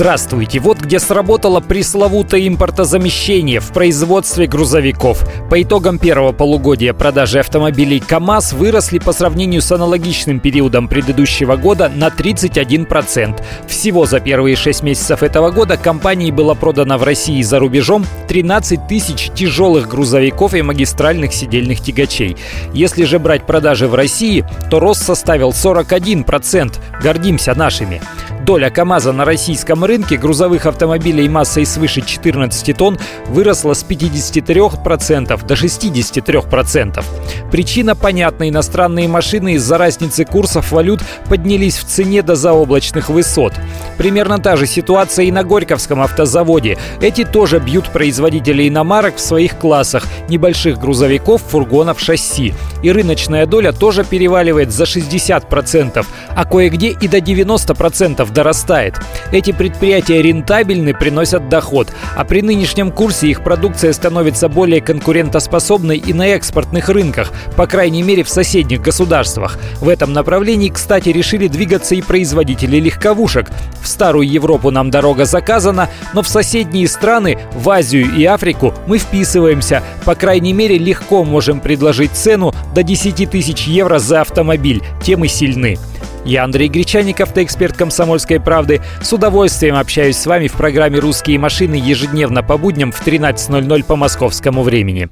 Здравствуйте! Вот где сработало пресловутое импортозамещение в производстве грузовиков. По итогам первого полугодия продажи автомобилей КАМАЗ выросли по сравнению с аналогичным периодом предыдущего года на 31%. Всего за первые 6 месяцев этого года компании было продано в России и за рубежом 13 тысяч тяжелых грузовиков и магистральных сидельных тягачей. Если же брать продажи в России, то рост составил 41%. Гордимся нашими. Доля КАМАЗа на российском рынке грузовых автомобилей массой свыше 14 тонн выросла с 53% до 63%. Причина понятна. Иностранные машины из-за разницы курсов валют поднялись в цене до заоблачных высот. Примерно та же ситуация и на Горьковском автозаводе. Эти тоже бьют производителей иномарок в своих классах, небольших грузовиков, фургонов, шасси. И рыночная доля тоже переваливает за 60%, а кое-где и до 90% дорастает. Эти предприятия рентабельны, приносят доход, а при нынешнем курсе их продукция становится более конкурентоспособной и на экспортных рынках, по крайней мере в соседних государствах. В этом направлении, кстати, решили двигаться и производители легковушек. В старую Европу нам дорога заказана, но в соседние страны, в Азию и Африку мы вписываемся. По крайней мере, легко можем предложить цену до 10 тысяч евро за автомобиль. Темы сильны. Я Андрей Гречаников, ты эксперт «Комсомольской правды». С удовольствием общаюсь с вами в программе «Русские машины» ежедневно по будням в 13.00 по московскому времени.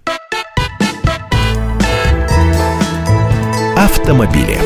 Автомобили.